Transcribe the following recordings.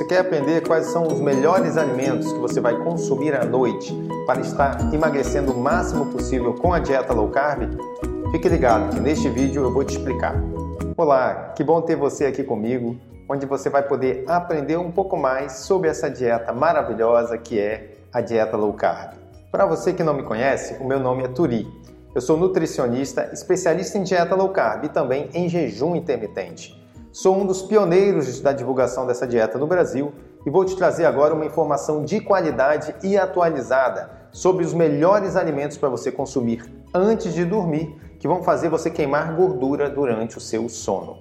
Você quer aprender quais são os melhores alimentos que você vai consumir à noite para estar emagrecendo o máximo possível com a dieta low carb? Fique ligado que neste vídeo eu vou te explicar. Olá, que bom ter você aqui comigo, onde você vai poder aprender um pouco mais sobre essa dieta maravilhosa que é a dieta low carb. Para você que não me conhece, o meu nome é Turi. Eu sou nutricionista, especialista em dieta low carb e também em jejum intermitente. Sou um dos pioneiros da divulgação dessa dieta no Brasil e vou te trazer agora uma informação de qualidade e atualizada sobre os melhores alimentos para você consumir antes de dormir que vão fazer você queimar gordura durante o seu sono.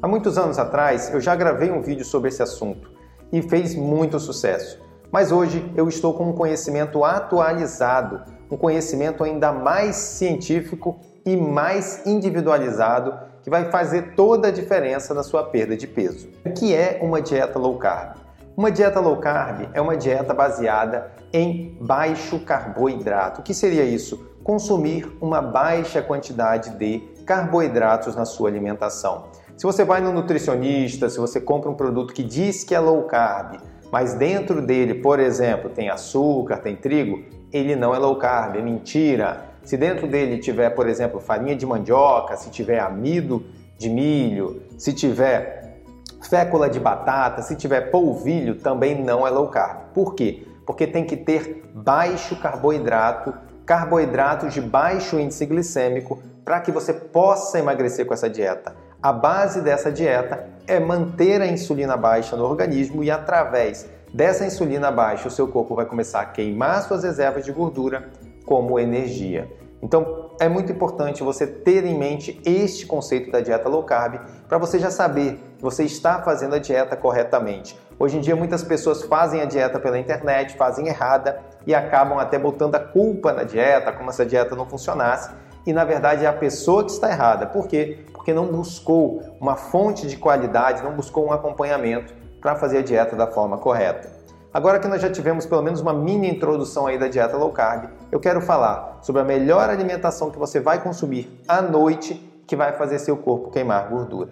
Há muitos anos atrás eu já gravei um vídeo sobre esse assunto e fez muito sucesso. Mas hoje eu estou com um conhecimento atualizado, um conhecimento ainda mais científico e mais individualizado que vai fazer toda a diferença na sua perda de peso. O que é uma dieta low carb? Uma dieta low carb é uma dieta baseada em baixo carboidrato. O que seria isso? Consumir uma baixa quantidade de carboidratos na sua alimentação. Se você vai no nutricionista, se você compra um produto que diz que é low carb, mas dentro dele, por exemplo, tem açúcar, tem trigo, ele não é low carb, é mentira. Se dentro dele tiver, por exemplo, farinha de mandioca, se tiver amido de milho, se tiver fécula de batata, se tiver polvilho, também não é low carb. Por quê? Porque tem que ter baixo carboidrato, carboidratos de baixo índice glicêmico, para que você possa emagrecer com essa dieta. A base dessa dieta é manter a insulina baixa no organismo e através dessa insulina baixa o seu corpo vai começar a queimar suas reservas de gordura como energia. Então é muito importante você ter em mente este conceito da dieta low carb para você já saber que você está fazendo a dieta corretamente. Hoje em dia muitas pessoas fazem a dieta pela internet, fazem errada e acabam até botando a culpa na dieta, como se a dieta não funcionasse e na verdade é a pessoa que está errada. Por quê? Porque não buscou uma fonte de qualidade, não buscou um acompanhamento para fazer a dieta da forma correta. Agora que nós já tivemos pelo menos uma mini introdução aí da dieta low carb, eu quero falar sobre a melhor alimentação que você vai consumir à noite que vai fazer seu corpo queimar gordura.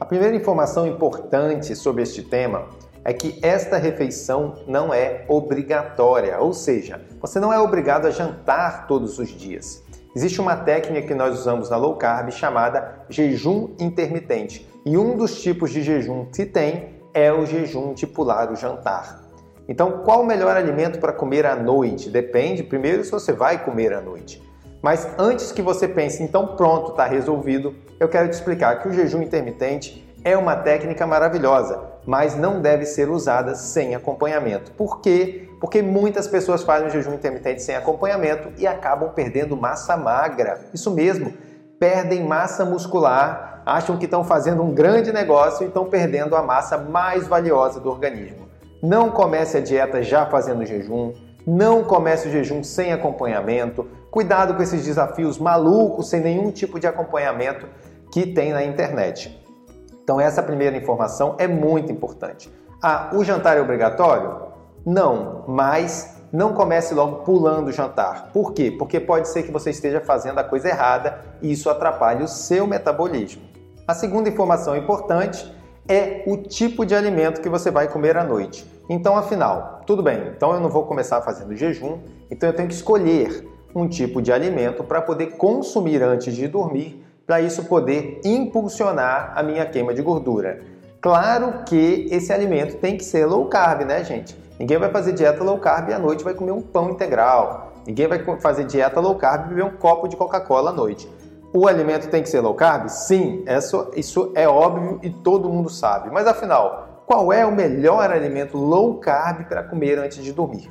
A primeira informação importante sobre este tema é que esta refeição não é obrigatória, ou seja, você não é obrigado a jantar todos os dias. Existe uma técnica que nós usamos na low carb chamada jejum intermitente. E um dos tipos de jejum que tem é o jejum de pular o jantar. Então, qual o melhor alimento para comer à noite? Depende, primeiro, se você vai comer à noite. Mas antes que você pense, então pronto, está resolvido, eu quero te explicar que o jejum intermitente é uma técnica maravilhosa, mas não deve ser usada sem acompanhamento. Por quê? Porque muitas pessoas fazem o jejum intermitente sem acompanhamento e acabam perdendo massa magra. Isso mesmo, perdem massa muscular, acham que estão fazendo um grande negócio e estão perdendo a massa mais valiosa do organismo. Não comece a dieta já fazendo jejum, não comece o jejum sem acompanhamento. Cuidado com esses desafios malucos, sem nenhum tipo de acompanhamento que tem na internet. Então, essa primeira informação é muito importante. Ah, o jantar é obrigatório? Não, mas não comece logo pulando o jantar. Por quê? Porque pode ser que você esteja fazendo a coisa errada e isso atrapalhe o seu metabolismo. A segunda informação importante é o tipo de alimento que você vai comer à noite. Então, afinal, tudo bem, então eu não vou começar fazendo jejum, então eu tenho que escolher um tipo de alimento para poder consumir antes de dormir para isso poder impulsionar a minha queima de gordura. Claro que esse alimento tem que ser low carb, né, gente? Ninguém vai fazer dieta low carb e à noite vai comer um pão integral. Ninguém vai fazer dieta low carb e beber um copo de Coca-Cola à noite. O alimento tem que ser low carb? Sim, isso, isso é óbvio e todo mundo sabe. Mas afinal, qual é o melhor alimento low carb para comer antes de dormir?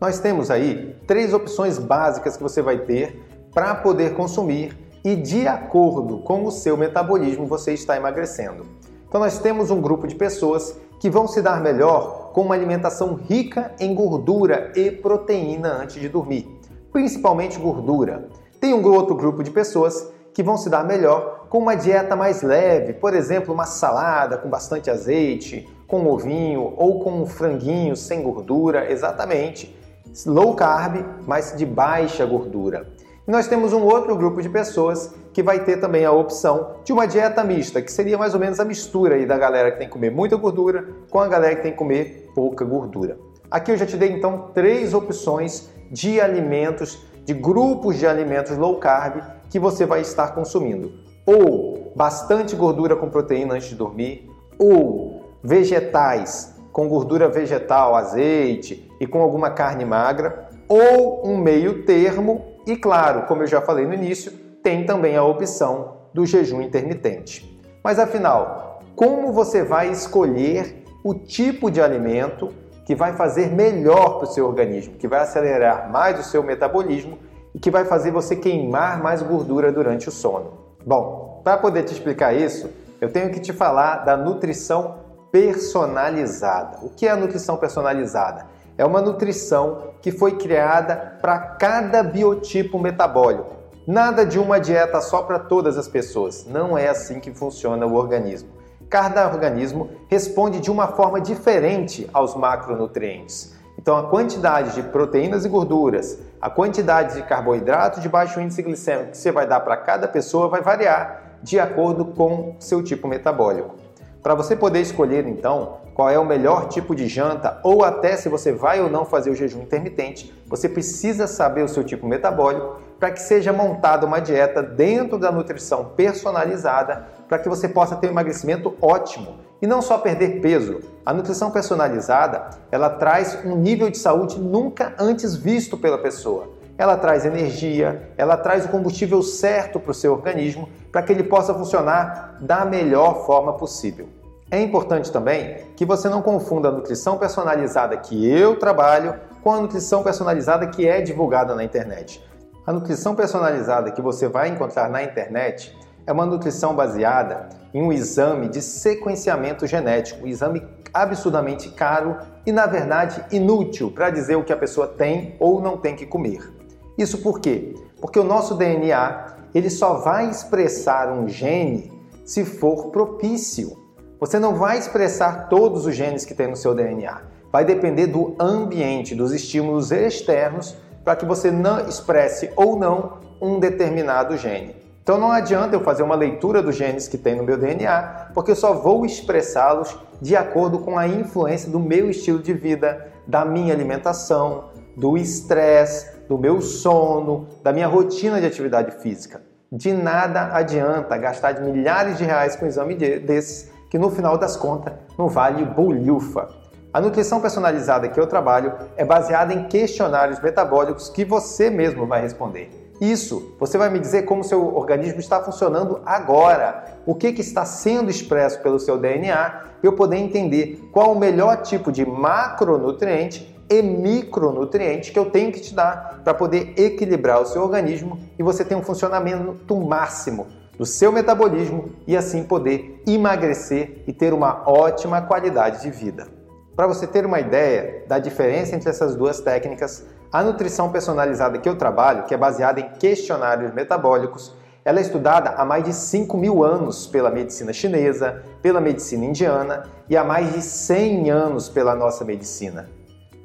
Nós temos aí três opções básicas que você vai ter para poder consumir e de acordo com o seu metabolismo você está emagrecendo. Então nós temos um grupo de pessoas que vão se dar melhor com uma alimentação rica em gordura e proteína antes de dormir, principalmente gordura. Tem um outro grupo de pessoas que vão se dar melhor com uma dieta mais leve, por exemplo, uma salada com bastante azeite, com ovinho ou com um franguinho sem gordura, exatamente. Low carb, mas de baixa gordura. E nós temos um outro grupo de pessoas que vai ter também a opção de uma dieta mista, que seria mais ou menos a mistura aí da galera que tem que comer muita gordura com a galera que tem que comer pouca gordura. Aqui eu já te dei então três opções de alimentos, de grupos de alimentos low carb que você vai estar consumindo. Ou bastante gordura com proteína antes de dormir, ou vegetais com gordura vegetal, azeite e com alguma carne magra, ou um meio termo e claro, como eu já falei no início, tem também a opção do jejum intermitente. Mas afinal, como você vai escolher o tipo de alimento que vai fazer melhor para o seu organismo, que vai acelerar mais o seu metabolismo e que vai fazer você queimar mais gordura durante o sono? Bom, para poder te explicar isso, eu tenho que te falar da nutrição personalizada. O que é a nutrição personalizada? É uma nutrição que foi criada para cada biotipo metabólico. Nada de uma dieta só para todas as pessoas. Não é assim que funciona o organismo. Cada organismo responde de uma forma diferente aos macronutrientes. Então, a quantidade de proteínas e gorduras, a quantidade de carboidratos de baixo índice glicêmico que você vai dar para cada pessoa vai variar de acordo com seu tipo metabólico. Para você poder escolher, então, qual é o melhor tipo de janta ou até se você vai ou não fazer o jejum intermitente, você precisa saber o seu tipo metabólico para que seja montada uma dieta dentro da nutrição personalizada para que você possa ter um emagrecimento ótimo e não só perder peso. A nutrição personalizada, ela traz um nível de saúde nunca antes visto pela pessoa. Ela traz energia, ela traz o combustível certo para o seu organismo para que ele possa funcionar da melhor forma possível. É importante também que você não confunda a nutrição personalizada que eu trabalho com a nutrição personalizada que é divulgada na internet. A nutrição personalizada que você vai encontrar na internet é uma nutrição baseada em um exame de sequenciamento genético, um exame absurdamente caro e, na verdade, inútil para dizer o que a pessoa tem ou não tem que comer. Isso por quê? Porque o nosso DNA ele só vai expressar um gene se for propício. Você não vai expressar todos os genes que tem no seu DNA. Vai depender do ambiente, dos estímulos externos, para que você não expresse ou não um determinado gene. Então não adianta eu fazer uma leitura dos genes que tem no meu DNA, porque eu só vou expressá-los de acordo com a influência do meu estilo de vida, da minha alimentação, do estresse, do meu sono, da minha rotina de atividade física. De nada adianta gastar milhares de reais com um exame desses que no final das contas não vale bolhufa. A nutrição personalizada que eu trabalho é baseada em questionários metabólicos que você mesmo vai responder. Isso, você vai me dizer como seu organismo está funcionando agora, o que, que está sendo expresso pelo seu DNA, eu poder entender qual o melhor tipo de macronutriente e micronutriente que eu tenho que te dar para poder equilibrar o seu organismo e você ter um funcionamento máximo do seu metabolismo e assim poder emagrecer e ter uma ótima qualidade de vida. Para você ter uma ideia da diferença entre essas duas técnicas, a nutrição personalizada que eu trabalho, que é baseada em questionários metabólicos, ela é estudada há mais de 5 mil anos pela medicina chinesa, pela medicina indiana e há mais de 100 anos pela nossa medicina.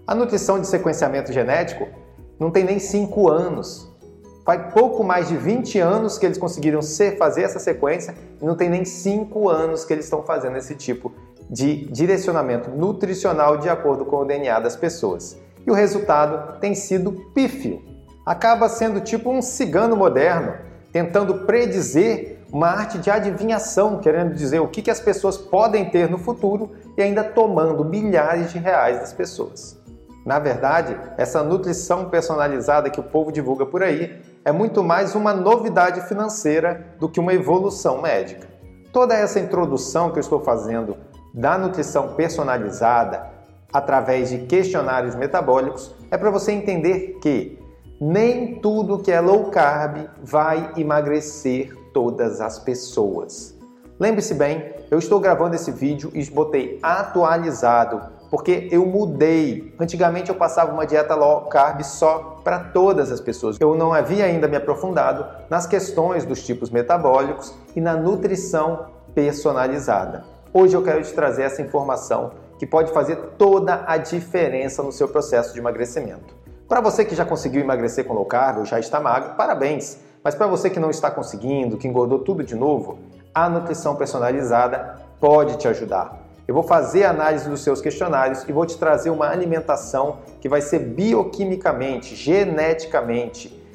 A nutrição de sequenciamento genético não tem nem 5 anos. Faz pouco mais de 20 anos que eles conseguiram fazer essa sequência e não tem nem 5 anos que eles estão fazendo esse tipo de direcionamento nutricional de acordo com o DNA das pessoas. E o resultado tem sido pífio. Acaba sendo tipo um cigano moderno, tentando predizer uma arte de adivinhação, querendo dizer o que, que as pessoas podem ter no futuro e ainda tomando milhares de reais das pessoas. Na verdade, essa nutrição personalizada que o povo divulga por aí é muito mais uma novidade financeira do que uma evolução médica. Toda essa introdução que eu estou fazendo da nutrição personalizada através de questionários metabólicos é para você entender que nem tudo que é low carb vai emagrecer todas as pessoas. Lembre-se bem, eu estou gravando esse vídeo e botei atualizado porque eu mudei. Antigamente eu passava uma dieta low carb só para todas as pessoas. Eu não havia ainda me aprofundado nas questões dos tipos metabólicos e na nutrição personalizada. Hoje eu quero te trazer essa informação que pode fazer toda a diferença no seu processo de emagrecimento. Para você que já conseguiu emagrecer com low carb ou já está magro, parabéns. Mas para você que não está conseguindo, que engordou tudo de novo, a nutrição personalizada pode te ajudar. Eu vou fazer a análise dos seus questionários e vou te trazer uma alimentação que vai ser bioquimicamente, geneticamente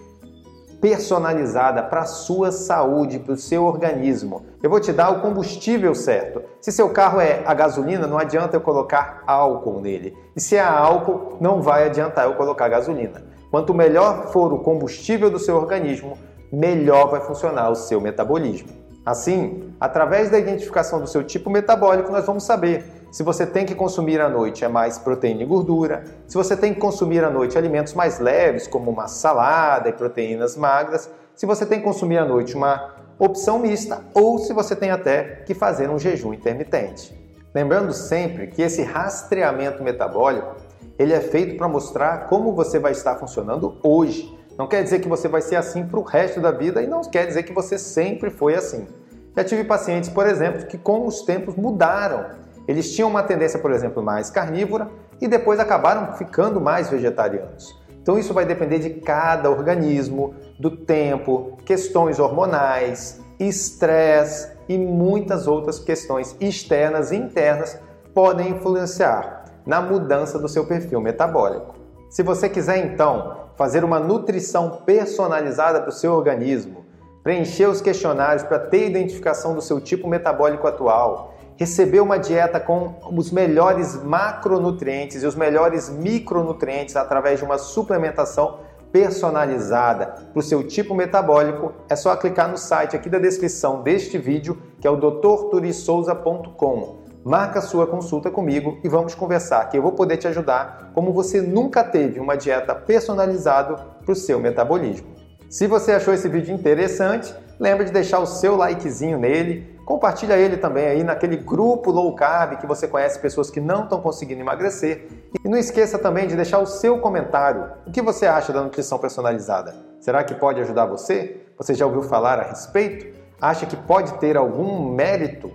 personalizada para a sua saúde, para o seu organismo. Eu vou te dar o combustível certo. Se seu carro é a gasolina, não adianta eu colocar álcool nele. E se é álcool, não vai adiantar eu colocar gasolina. Quanto melhor for o combustível do seu organismo, melhor vai funcionar o seu metabolismo. Assim, através da identificação do seu tipo metabólico, nós vamos saber se você tem que consumir à noite é mais proteína e gordura, se você tem que consumir à noite alimentos mais leves, como uma salada e proteínas magras, se você tem que consumir à noite uma opção mista ou se você tem até que fazer um jejum intermitente. Lembrando sempre que esse rastreamento metabólico ele é feito para mostrar como você vai estar funcionando hoje. Não quer dizer que você vai ser assim para o resto da vida e não quer dizer que você sempre foi assim. Já tive pacientes, por exemplo, que com os tempos mudaram eles tinham uma tendência, por exemplo, mais carnívora e depois acabaram ficando mais vegetarianos. Então isso vai depender de cada organismo, do tempo, questões hormonais, estresse e muitas outras questões externas e internas podem influenciar na mudança do seu perfil metabólico. Se você quiser então fazer uma nutrição personalizada para o seu organismo, preencher os questionários para ter identificação do seu tipo metabólico atual, receber uma dieta com os melhores macronutrientes e os melhores micronutrientes através de uma suplementação personalizada para o seu tipo metabólico, é só clicar no site aqui da descrição deste vídeo, que é o drturisouza.com. Marca sua consulta comigo e vamos conversar, que eu vou poder te ajudar como você nunca teve uma dieta personalizada para o seu metabolismo. Se você achou esse vídeo interessante, lembra de deixar o seu likezinho nele, Compartilha ele também aí naquele grupo low carb que você conhece pessoas que não estão conseguindo emagrecer. E não esqueça também de deixar o seu comentário. O que você acha da nutrição personalizada? Será que pode ajudar você? Você já ouviu falar a respeito? Acha que pode ter algum mérito?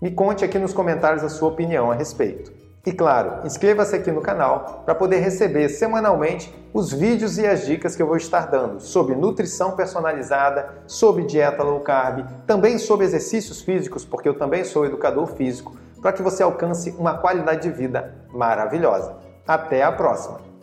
Me conte aqui nos comentários a sua opinião a respeito. E claro, inscreva-se aqui no canal para poder receber semanalmente os vídeos e as dicas que eu vou estar dando sobre nutrição personalizada, sobre dieta low carb, também sobre exercícios físicos, porque eu também sou educador físico, para que você alcance uma qualidade de vida maravilhosa. Até a próxima!